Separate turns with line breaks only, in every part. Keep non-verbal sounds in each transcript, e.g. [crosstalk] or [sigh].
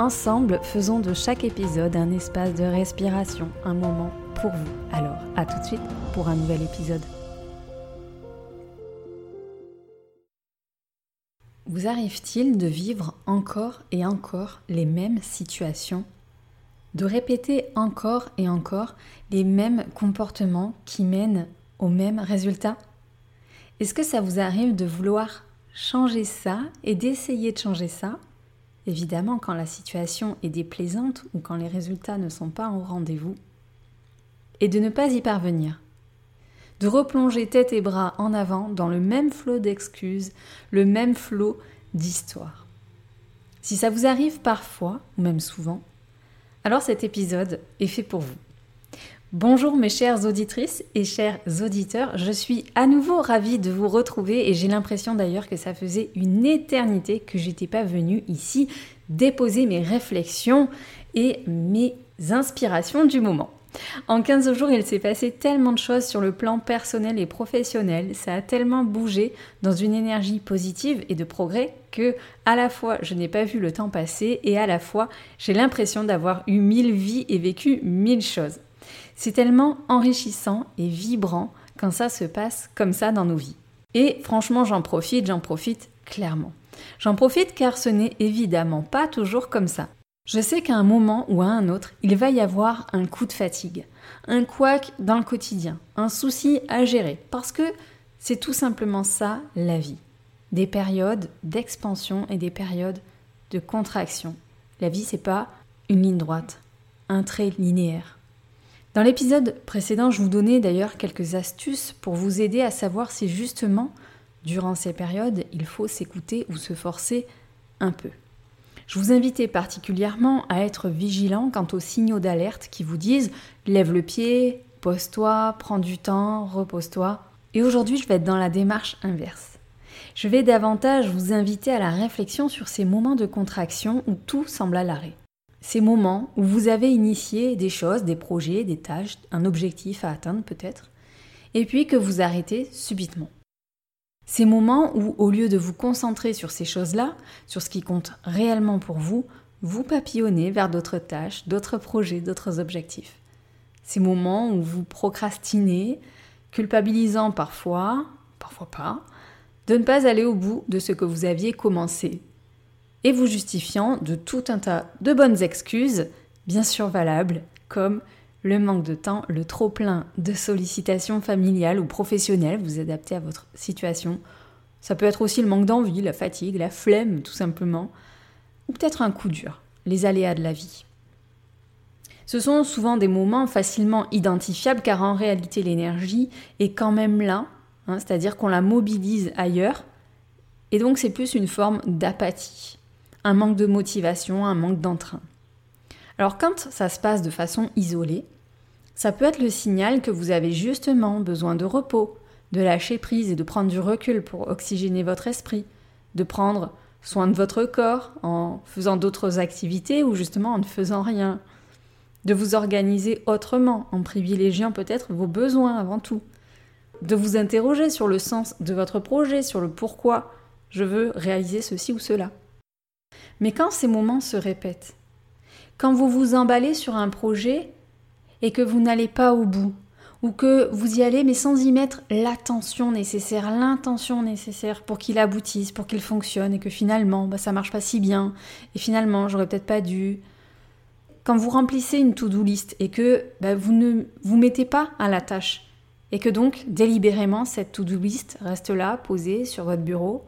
Ensemble, faisons de chaque épisode un espace de respiration, un moment pour vous. Alors, à tout de suite pour un nouvel épisode. Vous arrive-t-il de vivre encore et encore les mêmes situations? De répéter encore et encore les mêmes comportements qui mènent aux mêmes résultats Est-ce que ça vous arrive de vouloir changer ça et d'essayer de changer ça? Évidemment, quand la situation est déplaisante ou quand les résultats ne sont pas au rendez-vous, et de ne pas y parvenir. De replonger tête et bras en avant dans le même flot d'excuses, le même flot d'histoires. Si ça vous arrive parfois, ou même souvent, alors cet épisode est fait pour vous. Bonjour mes chères auditrices et chers auditeurs, je suis à nouveau ravie de vous retrouver et j'ai l'impression d'ailleurs que ça faisait une éternité que j'étais pas venue ici déposer mes réflexions et mes inspirations du moment. En 15 jours, il s'est passé tellement de choses sur le plan personnel et professionnel, ça a tellement bougé dans une énergie positive et de progrès que à la fois je n'ai pas vu le temps passer et à la fois j'ai l'impression d'avoir eu mille vies et vécu mille choses. C'est tellement enrichissant et vibrant quand ça se passe comme ça dans nos vies. Et franchement, j'en profite, j'en profite clairement. J'en profite car ce n'est évidemment pas toujours comme ça. Je sais qu'à un moment ou à un autre, il va y avoir un coup de fatigue, un couac dans le quotidien, un souci à gérer, parce que c'est tout simplement ça la vie. Des périodes d'expansion et des périodes de contraction. La vie, c'est pas une ligne droite, un trait linéaire. Dans l'épisode précédent, je vous donnais d'ailleurs quelques astuces pour vous aider à savoir si justement, durant ces périodes, il faut s'écouter ou se forcer un peu. Je vous invitais particulièrement à être vigilant quant aux signaux d'alerte qui vous disent lève le pied, pose-toi, prends du temps, repose-toi. Et aujourd'hui, je vais être dans la démarche inverse. Je vais davantage vous inviter à la réflexion sur ces moments de contraction où tout semble à l'arrêt ces moments où vous avez initié des choses, des projets, des tâches, un objectif à atteindre peut-être, et puis que vous arrêtez subitement. Ces moments où, au lieu de vous concentrer sur ces choses-là, sur ce qui compte réellement pour vous, vous papillonnez vers d'autres tâches, d'autres projets, d'autres objectifs. Ces moments où vous procrastinez, culpabilisant parfois, parfois pas, de ne pas aller au bout de ce que vous aviez commencé, et vous justifiant de tout un tas de bonnes excuses, bien sûr valables, comme le manque de temps, le trop-plein de sollicitations familiales ou professionnelles, vous adaptez à votre situation. Ça peut être aussi le manque d'envie, la fatigue, la flemme tout simplement, ou peut-être un coup dur, les aléas de la vie. Ce sont souvent des moments facilement identifiables car en réalité l'énergie est quand même là, hein, c'est-à-dire qu'on la mobilise ailleurs, et donc c'est plus une forme d'apathie un manque de motivation, un manque d'entrain. Alors quand ça se passe de façon isolée, ça peut être le signal que vous avez justement besoin de repos, de lâcher prise et de prendre du recul pour oxygéner votre esprit, de prendre soin de votre corps en faisant d'autres activités ou justement en ne faisant rien, de vous organiser autrement en privilégiant peut-être vos besoins avant tout, de vous interroger sur le sens de votre projet, sur le pourquoi je veux réaliser ceci ou cela. Mais quand ces moments se répètent, quand vous vous emballez sur un projet et que vous n'allez pas au bout, ou que vous y allez mais sans y mettre l'attention nécessaire, l'intention nécessaire pour qu'il aboutisse, pour qu'il fonctionne et que finalement bah, ça marche pas si bien et finalement j'aurais peut-être pas dû. Quand vous remplissez une to-do list et que bah, vous ne vous mettez pas à la tâche et que donc délibérément cette to-do list reste là posée sur votre bureau,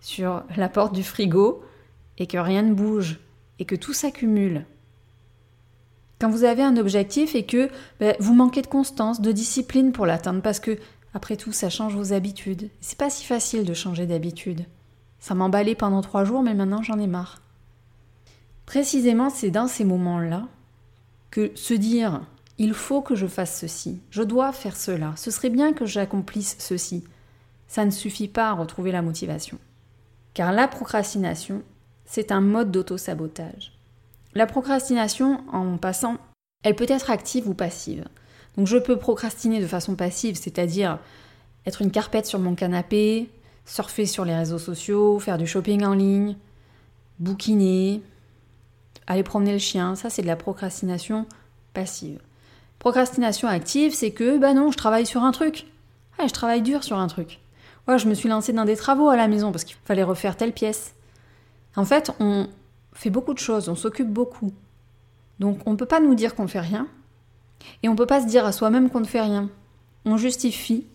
sur la porte du frigo, et que rien ne bouge et que tout s'accumule. Quand vous avez un objectif et que ben, vous manquez de constance, de discipline pour l'atteindre, parce que après tout, ça change vos habitudes. C'est pas si facile de changer d'habitude. Ça m'emballait pendant trois jours, mais maintenant j'en ai marre. Précisément, c'est dans ces moments-là que se dire il faut que je fasse ceci, je dois faire cela, ce serait bien que j'accomplisse ceci, ça ne suffit pas à retrouver la motivation. Car la procrastination, c'est un mode d'auto-sabotage. La procrastination, en passant, elle peut être active ou passive. Donc je peux procrastiner de façon passive, c'est-à-dire être une carpette sur mon canapé, surfer sur les réseaux sociaux, faire du shopping en ligne, bouquiner, aller promener le chien, ça c'est de la procrastination passive. Procrastination active, c'est que, bah non, je travaille sur un truc. je travaille dur sur un truc. Ouais, je me suis lancée dans des travaux à la maison parce qu'il fallait refaire telle pièce. En fait, on fait beaucoup de choses, on s'occupe beaucoup. Donc on ne peut pas nous dire qu'on ne fait rien. Et on ne peut pas se dire à soi-même qu'on ne fait rien. On justifie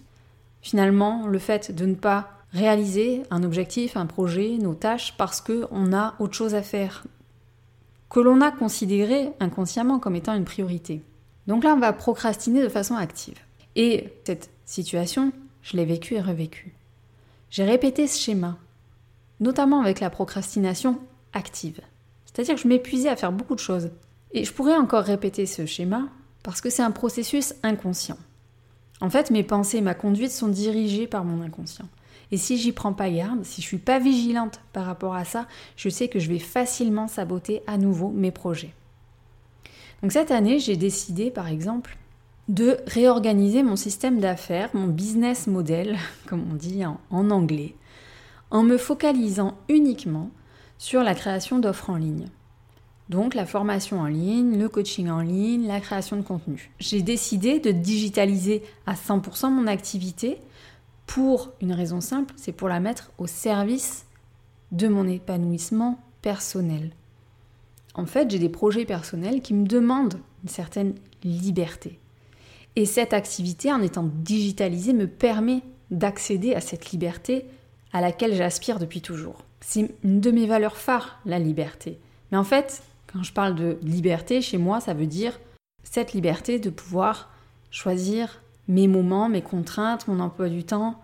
finalement le fait de ne pas réaliser un objectif, un projet, nos tâches parce qu'on a autre chose à faire que l'on a considéré inconsciemment comme étant une priorité. Donc là, on va procrastiner de façon active. Et cette situation, je l'ai vécue et revécue. J'ai répété ce schéma, notamment avec la procrastination active. C'est-à-dire que je m'épuisais à faire beaucoup de choses. Et je pourrais encore répéter ce schéma parce que c'est un processus inconscient. En fait, mes pensées et ma conduite sont dirigées par mon inconscient. Et si j'y prends pas garde, si je suis pas vigilante par rapport à ça, je sais que je vais facilement saboter à nouveau mes projets. Donc cette année, j'ai décidé par exemple de réorganiser mon système d'affaires, mon business model, [laughs] comme on dit en, en anglais, en me focalisant uniquement sur la création d'offres en ligne. Donc la formation en ligne, le coaching en ligne, la création de contenu. J'ai décidé de digitaliser à 100% mon activité pour une raison simple, c'est pour la mettre au service de mon épanouissement personnel. En fait, j'ai des projets personnels qui me demandent une certaine liberté. Et cette activité, en étant digitalisée, me permet d'accéder à cette liberté à laquelle j'aspire depuis toujours. C'est une de mes valeurs phares, la liberté. Mais en fait, quand je parle de liberté, chez moi, ça veut dire cette liberté de pouvoir choisir mes moments, mes contraintes, mon emploi du temps.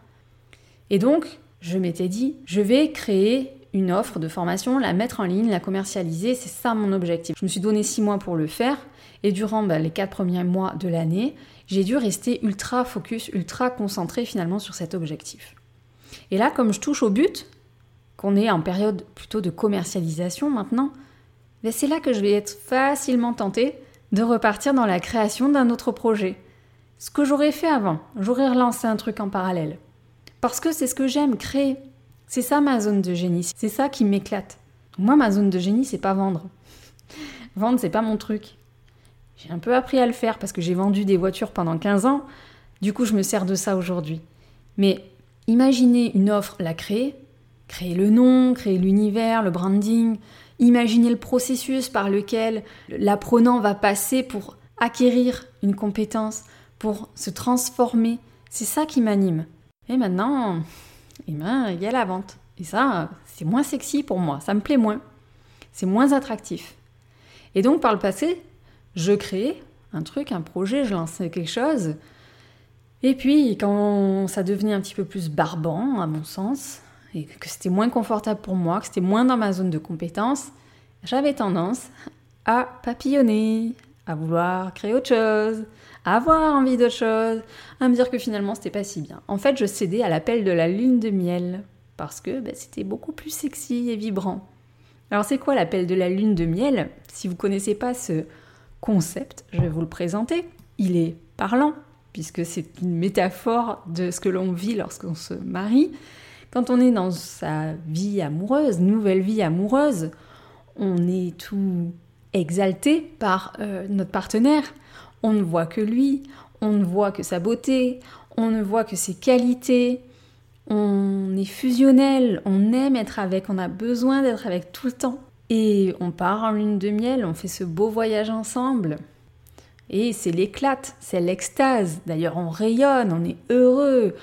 Et donc, je m'étais dit, je vais créer une offre de formation, la mettre en ligne, la commercialiser, c'est ça mon objectif. Je me suis donné six mois pour le faire, et durant bah, les quatre premiers mois de l'année, j'ai dû rester ultra focus, ultra concentré finalement sur cet objectif. Et là, comme je touche au but, qu'on est en période plutôt de commercialisation maintenant, ben, c'est là que je vais être facilement tentée de repartir dans la création d'un autre projet. Ce que j'aurais fait avant, j'aurais relancé un truc en parallèle. Parce que c'est ce que j'aime, créer. C'est ça ma zone de génie, c'est ça qui m'éclate. Moi, ma zone de génie, c'est pas vendre. [laughs] Vendre, c'est pas mon truc. J'ai un peu appris à le faire parce que j'ai vendu des voitures pendant 15 ans. Du coup, je me sers de ça aujourd'hui. Mais imaginez une offre, la créer, créer le nom, créer l'univers, le branding, imaginer le processus par lequel l'apprenant va passer pour acquérir une compétence, pour se transformer. C'est ça qui m'anime. Et maintenant, eh ben, il y a la vente. Et ça, c'est moins sexy pour moi, ça me plaît moins. C'est moins attractif. Et donc, par le passé, je créais un truc, un projet, je lançais quelque chose. Et puis, quand ça devenait un petit peu plus barbant, à mon sens, et que c'était moins confortable pour moi, que c'était moins dans ma zone de compétence, j'avais tendance à papillonner, à vouloir créer autre chose, à avoir envie d'autre chose, à me dire que finalement c'était pas si bien. En fait, je cédais à l'appel de la lune de miel parce que ben, c'était beaucoup plus sexy et vibrant. Alors c'est quoi l'appel de la lune de miel? Si vous connaissez pas ce concept, je vais vous le présenter. Il est parlant puisque c'est une métaphore de ce que l'on vit lorsqu'on se marie. Quand on est dans sa vie amoureuse, nouvelle vie amoureuse, on est tout exalté par euh, notre partenaire. On ne voit que lui, on ne voit que sa beauté, on ne voit que ses qualités. On est fusionnel, on aime être avec, on a besoin d'être avec tout le temps. Et on part en lune de miel, on fait ce beau voyage ensemble. Et c'est l'éclate, c'est l'extase. D'ailleurs, on rayonne, on est heureux,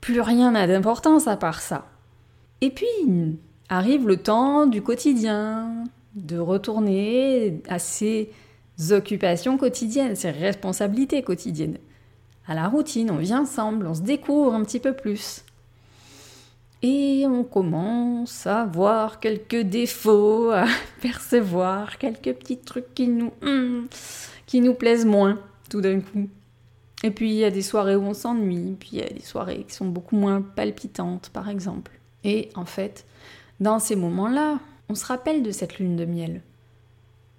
plus rien n'a d'importance à part ça. Et puis arrive le temps du quotidien, de retourner à ses occupations quotidiennes, ses responsabilités quotidiennes. À la routine, on vit ensemble, on se découvre un petit peu plus. Et on commence à voir quelques défauts, à [laughs] percevoir quelques petits trucs qui nous, hmm, qui nous plaisent moins tout d'un coup. Et puis il y a des soirées où on s'ennuie, puis il y a des soirées qui sont beaucoup moins palpitantes par exemple. Et en fait, dans ces moments-là, on se rappelle de cette lune de miel.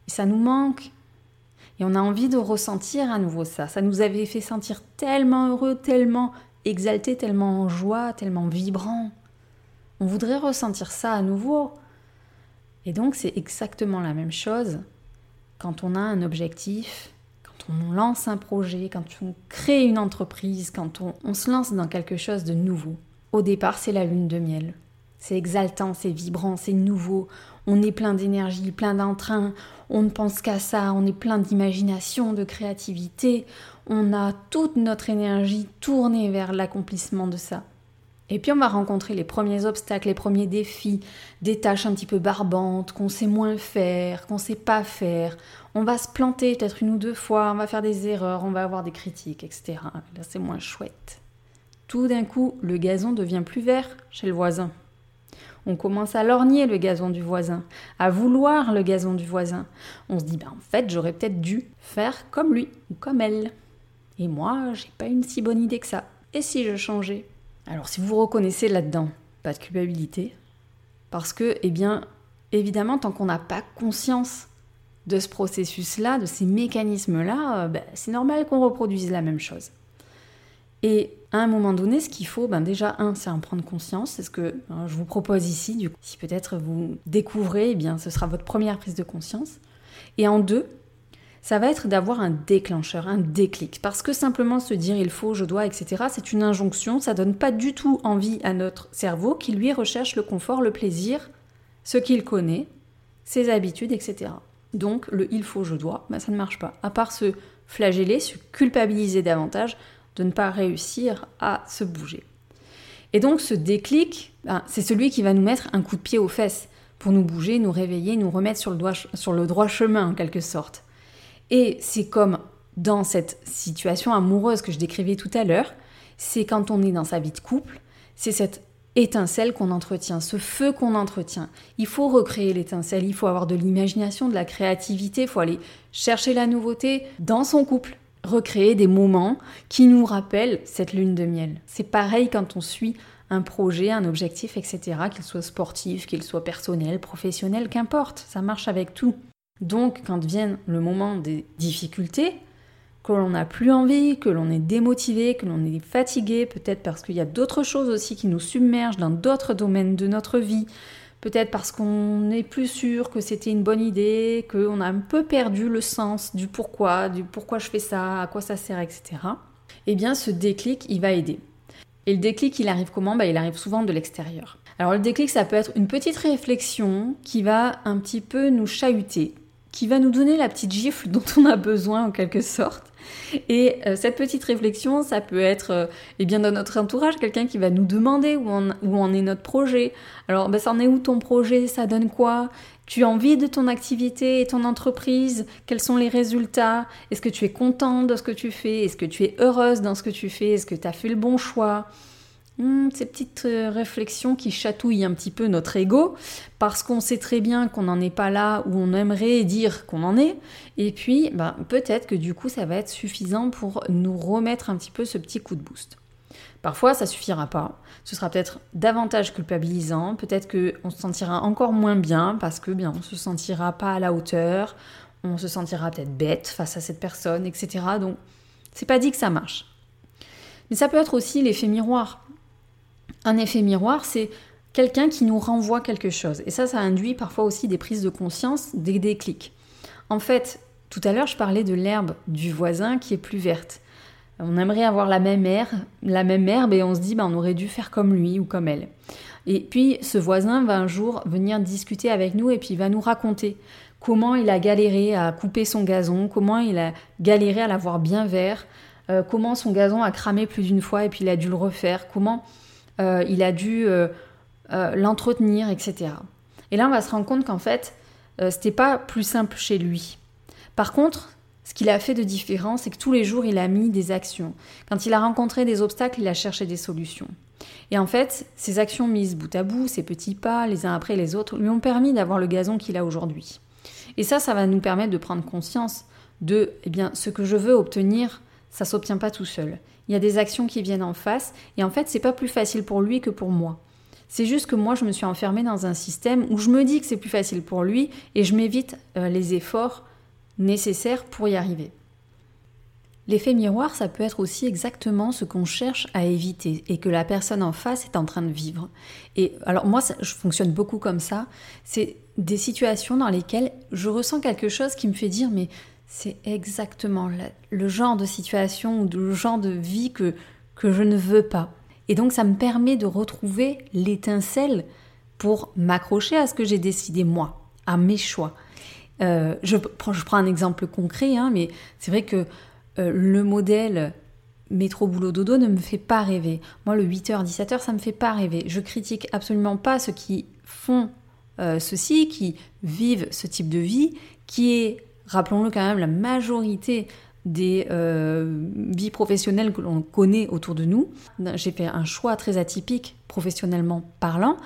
Et ça nous manque. Et on a envie de ressentir à nouveau ça. Ça nous avait fait sentir tellement heureux, tellement exalté, tellement en joie, tellement vibrant. On voudrait ressentir ça à nouveau. Et donc c'est exactement la même chose quand on a un objectif, quand on lance un projet, quand on crée une entreprise, quand on, on se lance dans quelque chose de nouveau. Au départ, c'est la lune de miel. C'est exaltant, c'est vibrant, c'est nouveau. On est plein d'énergie, plein d'entrain. On ne pense qu'à ça. On est plein d'imagination, de créativité. On a toute notre énergie tournée vers l'accomplissement de ça. Et puis on va rencontrer les premiers obstacles, les premiers défis, des tâches un petit peu barbantes, qu'on sait moins faire, qu'on sait pas faire. On va se planter peut-être une ou deux fois, on va faire des erreurs, on va avoir des critiques, etc. Là c'est moins chouette. Tout d'un coup, le gazon devient plus vert chez le voisin. On commence à lorgner le gazon du voisin, à vouloir le gazon du voisin. On se dit, ben, en fait, j'aurais peut-être dû faire comme lui ou comme elle. Et moi, j'ai pas une si bonne idée que ça. Et si je changeais? Alors si vous vous reconnaissez là-dedans, pas de culpabilité, parce que, eh bien, évidemment, tant qu'on n'a pas conscience de ce processus-là, de ces mécanismes-là, euh, ben, c'est normal qu'on reproduise la même chose. Et à un moment donné, ce qu'il faut, ben déjà, un, c'est en prendre conscience. C'est ce que hein, je vous propose ici. Du coup, si peut-être vous découvrez, eh bien, ce sera votre première prise de conscience. Et en deux, ça va être d'avoir un déclencheur, un déclic. Parce que simplement se dire il faut, je dois, etc., c'est une injonction, ça donne pas du tout envie à notre cerveau qui lui recherche le confort, le plaisir, ce qu'il connaît, ses habitudes, etc. Donc le il faut, je dois, ben, ça ne marche pas. À part se flageller, se culpabiliser davantage de ne pas réussir à se bouger. Et donc ce déclic, ben, c'est celui qui va nous mettre un coup de pied aux fesses pour nous bouger, nous réveiller, nous remettre sur le droit chemin en quelque sorte. Et c'est comme dans cette situation amoureuse que je décrivais tout à l'heure, c'est quand on est dans sa vie de couple, c'est cette étincelle qu'on entretient, ce feu qu'on entretient. Il faut recréer l'étincelle, il faut avoir de l'imagination, de la créativité, il faut aller chercher la nouveauté dans son couple, recréer des moments qui nous rappellent cette lune de miel. C'est pareil quand on suit un projet, un objectif, etc., qu'il soit sportif, qu'il soit personnel, professionnel, qu'importe, ça marche avec tout. Donc, quand vient le moment des difficultés, que l'on n'a plus envie, que l'on est démotivé, que l'on est fatigué, peut-être parce qu'il y a d'autres choses aussi qui nous submergent dans d'autres domaines de notre vie, peut-être parce qu'on n'est plus sûr que c'était une bonne idée, qu'on a un peu perdu le sens du pourquoi, du pourquoi je fais ça, à quoi ça sert, etc. Eh bien, ce déclic, il va aider. Et le déclic, il arrive comment? Bah, Il arrive souvent de l'extérieur. Alors le déclic, ça peut être une petite réflexion qui va un petit peu nous chahuter, qui va nous donner la petite gifle [laughs] dont on a besoin en quelque sorte. Et euh, cette petite réflexion, ça peut être euh, eh bien dans notre entourage, quelqu'un qui va nous demander où en, est notre projet. Alors, ben, ça en est où ton projet? Ça donne quoi? Tu as envie de ton activité et ton entreprise? Quels sont les résultats? Est-ce que tu es contente de ce que tu fais? Est-ce que tu es heureuse dans ce que tu fais? Est-ce que tu as fait le bon choix? Hmm, ces petites euh, réflexions qui chatouillent un petit peu notre ego, parce qu'on sait très bien qu'on n'en est pas là où on aimerait dire qu'on en est, et puis bah, peut-être que du coup ça va être suffisant pour nous remettre un petit peu ce petit coup de boost. Parfois ça suffira pas, ce sera peut-être davantage culpabilisant, peut-être qu'on se sentira encore moins bien parce que bien on se sentira pas à la hauteur, on se sentira peut-être bête face à cette personne, etc. Donc c'est pas dit que ça marche. Mais ça peut être aussi l'effet miroir. Un effet miroir, c'est quelqu'un qui nous renvoie quelque chose. Et ça, ça induit parfois aussi des prises de conscience, des déclics. En fait, tout à l'heure, je parlais de l'herbe du voisin qui est plus verte. On aimerait avoir la même herbe, la et on se dit, ben, on aurait dû faire comme lui ou comme elle. Et puis, ce voisin va un jour venir discuter avec nous et puis il va nous raconter comment il a galéré à couper son gazon, comment il a galéré à l'avoir bien vert, euh, comment son gazon a cramé plus d'une fois et puis il a dû le refaire, comment il a dû euh, euh, l'entretenir, etc. Et là, on va se rendre compte qu'en fait, c'était pas plus simple chez lui. Par contre, ce qu'il a fait de différent, c'est que tous les jours, il a mis des actions. Quand il a rencontré des obstacles, il a cherché des solutions. Et en fait, ces actions mises bout à bout, ces petits pas, les uns après les autres, lui ont permis d'avoir le gazon qu'il a aujourd'hui. Et ça, ça va nous permettre de prendre conscience de, eh bien, ce que je veux obtenir, ça s'obtient pas tout seul. Il y a des actions qui viennent en face, et en fait, c'est pas plus facile pour lui que pour moi. C'est juste que moi, je me suis enfermée dans un système où je me dis que c'est plus facile pour lui, et je m'évite euh, les efforts nécessaires pour y arriver. L'effet miroir, ça peut être aussi exactement ce qu'on cherche à éviter et que la personne en face est en train de vivre. Et alors moi, je fonctionne beaucoup comme ça. C'est des situations dans lesquelles je ressens quelque chose qui me fait dire mais c'est exactement le genre de situation ou le genre de vie que, que je ne veux pas. Et donc ça me permet de retrouver l'étincelle pour m'accrocher à ce que j'ai décidé moi, à mes choix. Euh, je, prends, un exemple concret, hein, mais c'est vrai que euh, le modèle métro boulot dodo ne me fait pas rêver. Moi, le 8h, 17h, ça me fait pas rêver. Je critique absolument pas ceux qui font euh, ceci, qui vivent ce type de vie, qui est, rappelons-le quand même, la majorité des vies professionnelles que l'on connaît autour de nous. J'ai fait un choix très atypique professionnellement parlant,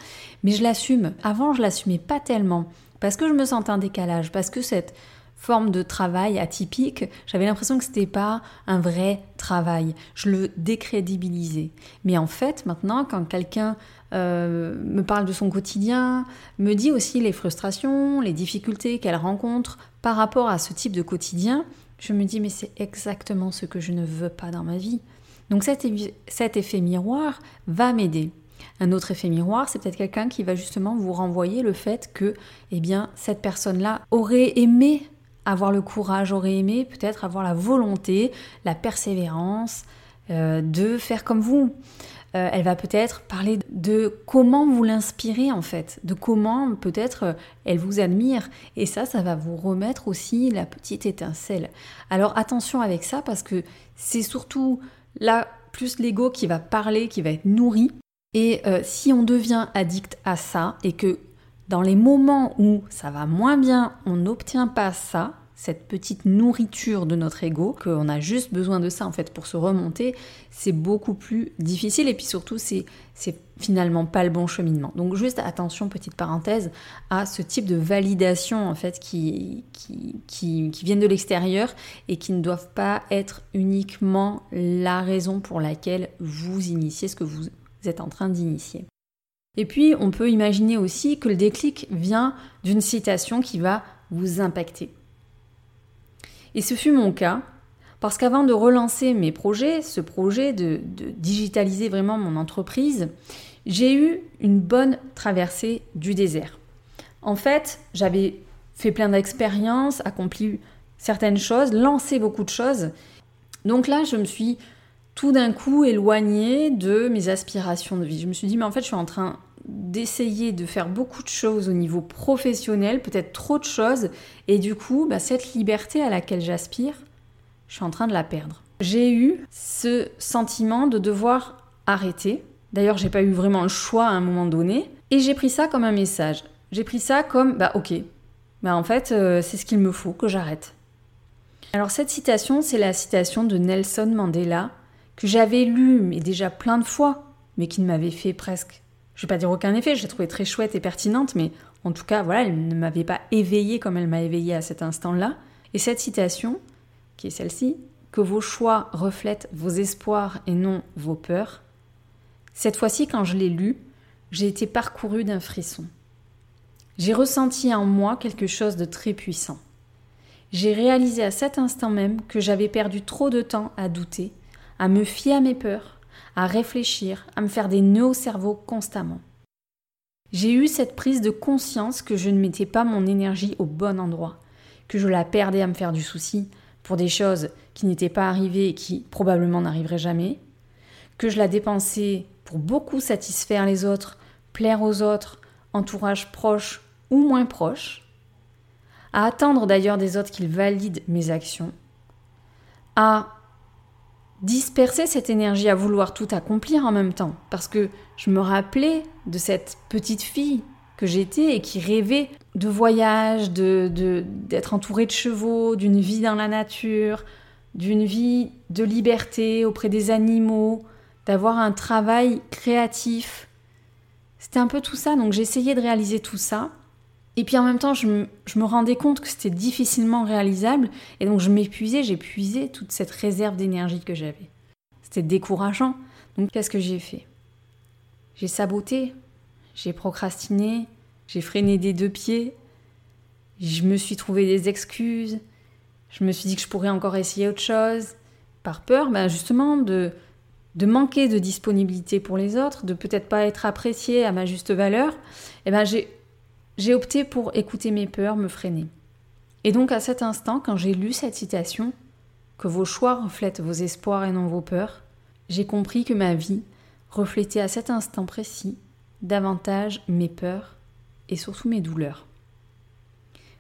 mais je l'assume. Avant, je l'assumais pas tellement parce que je me sentais un décalage, parce que cette forme de travail atypique, j'avais l'impression que c'était pas un vrai travail. Je le décrédibilisais. Mais en fait, maintenant, quand quelqu'un euh, me parle de son quotidien, me dit aussi les frustrations, les difficultés qu'elle rencontre par rapport à ce type de quotidien, je me dis mais c'est exactement ce que je ne veux pas dans ma vie. Donc cet, cet effet miroir va m'aider. Un autre effet miroir, c'est peut-être quelqu'un qui va justement vous renvoyer le fait que, eh bien, cette personne-là aurait aimé avoir le courage, aurait aimé peut-être avoir la volonté, la persévérance euh, de faire comme vous. Euh, elle va peut-être parler de comment vous l'inspirez en fait, de comment peut-être euh, elle vous admire. Et ça, ça va vous remettre aussi la petite étincelle. Alors attention avec ça parce que c'est surtout là plus l'ego qui va parler, qui va être nourri. Et si on devient addict à ça et que dans les moments où ça va moins bien, on n'obtient pas ça, cette petite nourriture de notre ego, qu'on a juste besoin de ça en fait pour se remonter, c'est beaucoup plus difficile et puis surtout c'est, finalement pas le bon cheminement. Donc juste attention, petite parenthèse, à ce type de validation en fait qui, qui, qui, qui viennent de l'extérieur et qui ne doivent pas être uniquement la raison pour laquelle vous initiez ce que vous êtes en train d'initier. Et puis, on peut imaginer aussi que le déclic vient d'une citation qui va vous impacter. Et ce fut mon cas, parce qu'avant de relancer mes projets, ce projet de, digitaliser vraiment mon entreprise, j'ai eu une bonne traversée du désert. En fait, j'avais fait plein d'expériences, accompli certaines choses, lancé beaucoup de choses. Donc là, je me suis tout d'un coup éloignée de mes aspirations de vie. Je me suis dit, mais en fait, je suis en train d'essayer de faire beaucoup de choses au niveau professionnel, peut-être trop de choses, et du coup, bah, cette liberté à laquelle j'aspire, je suis en train de la perdre. J'ai eu ce sentiment de devoir arrêter. D'ailleurs, j'ai pas eu vraiment le choix à un moment donné, et j'ai pris ça comme un message. J'ai pris ça comme, bah ok, bah en fait, euh, c'est ce qu'il me faut, que j'arrête. Alors cette citation, c'est la citation de Nelson Mandela, que j'avais lue, mais déjà plein de fois, mais qui ne m'avait fait presque je vais pas dire aucun effet, je l'ai trouvée très chouette et pertinente, mais en tout cas, voilà, elle ne m'avait pas éveillée comme elle m'a éveillée à cet instant-là. Et cette citation, qui est celle-ci, que vos choix reflètent vos espoirs et non vos peurs, cette fois-ci, quand je l'ai lue, j'ai été parcourue d'un frisson. J'ai ressenti en moi quelque chose de très puissant. J'ai réalisé à cet instant même que j'avais perdu trop de temps à douter, à me fier à mes peurs, à réfléchir, à me faire des nœuds au cerveau constamment. J'ai eu cette prise de conscience que je ne mettais pas mon énergie au bon endroit, que je la perdais à me faire du souci pour des choses qui n'étaient pas arrivées et qui probablement n'arriveraient jamais, que je la dépensais pour beaucoup satisfaire les autres, plaire aux autres, entourage proche ou moins proche, à attendre d'ailleurs des autres qu'ils valident mes actions, à disperser cette énergie à vouloir tout accomplir en même temps. Parce que je me rappelais de cette petite fille que j'étais et qui rêvait de voyage, d'être de, d'être entouré de chevaux, d'une vie dans la nature, d'une vie de liberté auprès des animaux, d'avoir un travail créatif. C'était un peu tout ça, donc j'essayais de réaliser tout ça. Et puis en même temps, je me, rendais compte que c'était difficilement réalisable, et donc je m'épuisais, j'épuisais toute cette réserve d'énergie que j'avais. C'était décourageant. Donc qu'est-ce que j'ai fait? J'ai saboté, j'ai procrastiné, j'ai freiné des deux pieds, je me suis trouvé des excuses, je me suis dit que je pourrais encore essayer autre chose, par peur ben justement de, de manquer de disponibilité pour les autres, de peut-être pas être apprécié à ma juste valeur. Et eh ben j'ai, j'ai opté pour écouter mes peurs, me freiner. Et donc à cet instant, quand j'ai lu cette citation, que vos choix reflètent vos espoirs et non vos peurs, j'ai compris que ma vie reflétait à cet instant précis davantage mes peurs et surtout mes douleurs.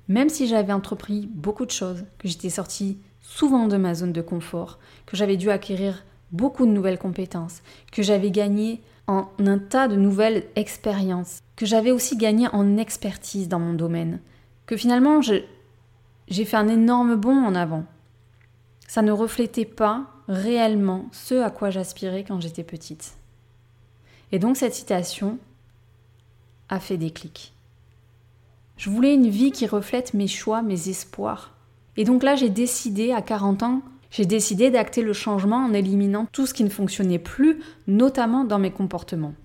Même si j'avais entrepris beaucoup de choses, que j'étais sortie souvent de ma zone de confort, que j'avais dû acquérir beaucoup de nouvelles compétences, que j'avais gagné en un tas de nouvelles expériences, que j'avais aussi gagné en expertise dans mon domaine, que finalement j'ai fait un énorme bond en avant. Ça ne reflétait pas réellement ce à quoi j'aspirais quand j'étais petite. Et donc cette citation a fait des clics. Je voulais une vie qui reflète mes choix, mes espoirs. Et donc là, j'ai décidé, à 40 ans, j'ai décidé d'acter le changement en éliminant tout ce qui ne fonctionnait plus, notamment dans mes comportements.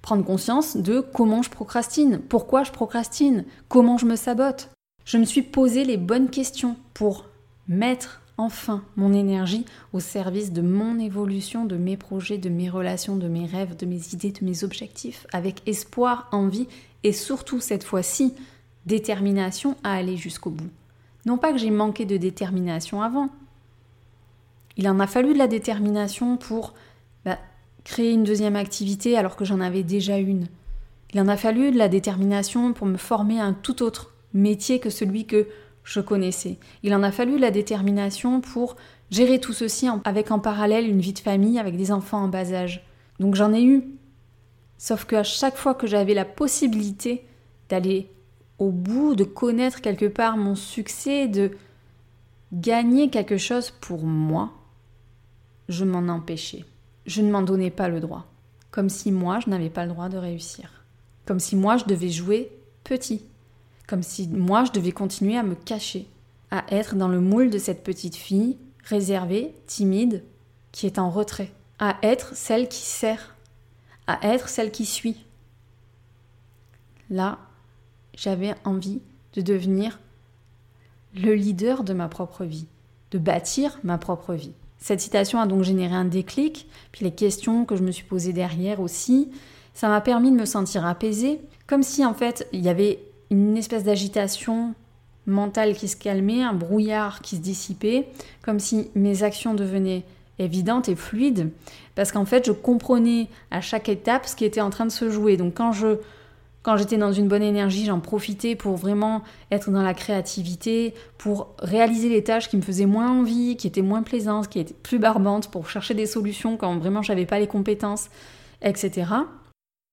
Prendre conscience de comment je procrastine, pourquoi je procrastine, comment je me sabote. Je me suis posé les bonnes questions pour mettre enfin mon énergie au service de mon évolution, de mes projets, de mes relations, de mes rêves, de mes idées, de mes objectifs, avec espoir, envie et surtout cette fois-ci détermination à aller jusqu'au bout. Non pas que j'ai manqué de détermination avant. Il en a fallu de la détermination pour bah, créer une deuxième activité alors que j'en avais déjà une. Il en a fallu de la détermination pour me former à un tout autre métier que celui que je connaissais. Il en a fallu la détermination pour gérer tout ceci avec en parallèle une vie de famille avec des enfants en bas âge. Donc j'en ai eu. Sauf qu'à chaque fois que j'avais la possibilité d'aller au bout, de connaître quelque part mon succès, de gagner quelque chose pour moi, je m'en empêchais. Je ne m'en donnais pas le droit. Comme si moi, je n'avais pas le droit de réussir. Comme si moi, je devais jouer petit comme si moi je devais continuer à me cacher, à être dans le moule de cette petite fille, réservée, timide, qui est en retrait, à être celle qui sert, à être celle qui suit. Là, j'avais envie de devenir le leader de ma propre vie, de bâtir ma propre vie. Cette citation a donc généré un déclic, puis les questions que je me suis posées derrière aussi, ça m'a permis de me sentir apaisée, comme si en fait il y avait une espèce d'agitation mentale qui se calmait, un brouillard qui se dissipait, comme si mes actions devenaient évidentes et fluides, parce qu'en fait je comprenais à chaque étape ce qui était en train de se jouer. Donc quand je quand j'étais dans une bonne énergie, j'en profitais pour vraiment être dans la créativité, pour réaliser les tâches qui me faisaient moins envie, qui étaient moins plaisantes, qui étaient plus barbantes, pour chercher des solutions quand vraiment j'avais pas les compétences, etc.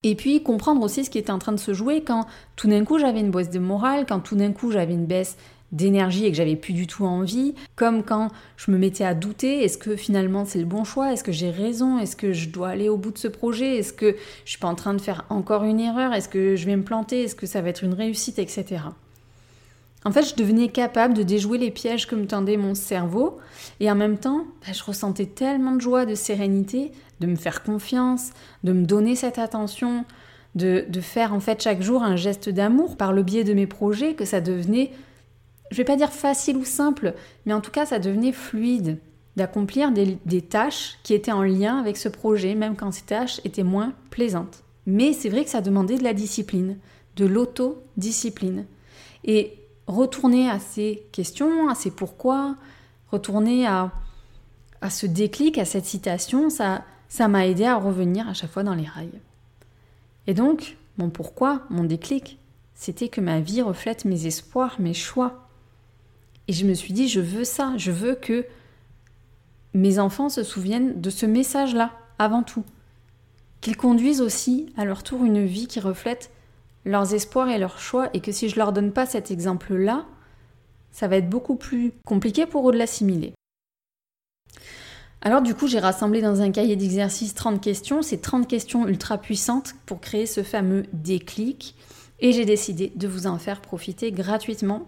Et puis comprendre aussi ce qui était en train de se jouer quand tout d'un coup j'avais une baisse de morale, quand tout d'un coup j'avais une baisse d'énergie et que j'avais plus du tout envie, comme quand je me mettais à douter, est-ce que finalement c'est le bon choix, est-ce que j'ai raison, est-ce que je dois aller au bout de ce projet, est-ce que je suis pas en train de faire encore une erreur, est-ce que je vais me planter, est-ce que ça va être une réussite, etc. En fait, je devenais capable de déjouer les pièges que me tendait mon cerveau et en même temps, bah, je ressentais tellement de joie, de sérénité, de me faire confiance, de me donner cette attention, de, faire en fait chaque jour un geste d'amour par le biais de mes projets que ça devenait, je vais pas dire facile ou simple, mais en tout cas ça devenait fluide d'accomplir des, des tâches qui étaient en lien avec ce projet, même quand ces tâches étaient moins plaisantes. Mais c'est vrai que ça demandait de la discipline, de l'autodiscipline. Et retourner à ces questions, à ces pourquoi, retourner à, à ce déclic, à cette citation, ça, ça m'a aidé à revenir à chaque fois dans les rails. Et donc, mon pourquoi, mon déclic, c'était que ma vie reflète mes espoirs, mes choix. Et je me suis dit, je veux ça, je veux que mes enfants se souviennent de ce message-là, avant tout. Qu'ils conduisent aussi à leur tour une vie qui reflète leurs espoirs et leurs choix et que si je leur donne pas cet exemple-là, ça va être beaucoup plus compliqué pour eux de l'assimiler. Alors du coup, j'ai rassemblé dans un cahier d'exercice 30 questions, ces 30 questions ultra puissantes pour créer ce fameux déclic et j'ai décidé de vous en faire profiter gratuitement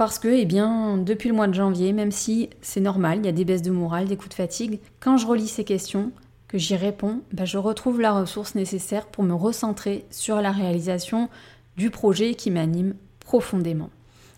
parce que, eh bien, depuis le mois de janvier, même si c'est normal, il y a des baisses de morale, des coups de fatigue, quand je relis ces questions, que j'y réponds, ben, je retrouve la ressource nécessaire pour me recentrer sur la réalisation du projet qui m'anime profondément.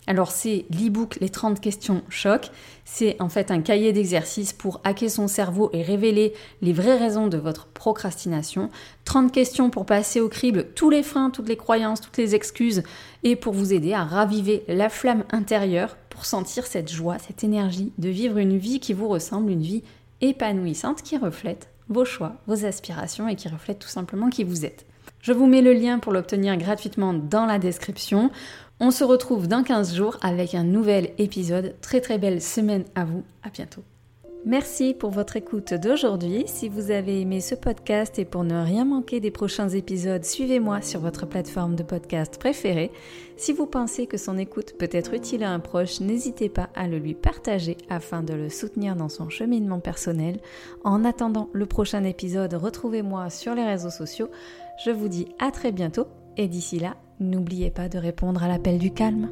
Alors c'est l'e-book Les 30 questions choc. C'est en fait un cahier d'exercice pour hacker son cerveau et révéler les vraies raisons de votre procrastination. 30 questions pour passer au crible tous les freins, toutes les croyances, toutes les excuses et pour vous aider à raviver la flamme intérieure pour sentir cette joie, cette énergie de vivre une vie qui vous ressemble, une vie épanouissante qui reflète vos choix, vos aspirations et qui reflète tout simplement qui vous êtes. Je vous mets le lien pour l'obtenir gratuitement dans la description. On se retrouve dans 15 jours avec un nouvel épisode. Très très belle semaine à vous. À bientôt. Merci pour votre écoute d'aujourd'hui. Si vous avez aimé ce podcast et pour ne rien manquer des prochains épisodes, suivez-moi sur votre plateforme de podcast préférée. Si vous pensez que son écoute peut être utile à un proche, n'hésitez pas à le lui partager afin de le soutenir dans son cheminement personnel. En attendant le prochain épisode, retrouvez-moi sur les réseaux sociaux. Je vous dis à très bientôt et d'ici là, n'oubliez pas de répondre à l'appel du calme.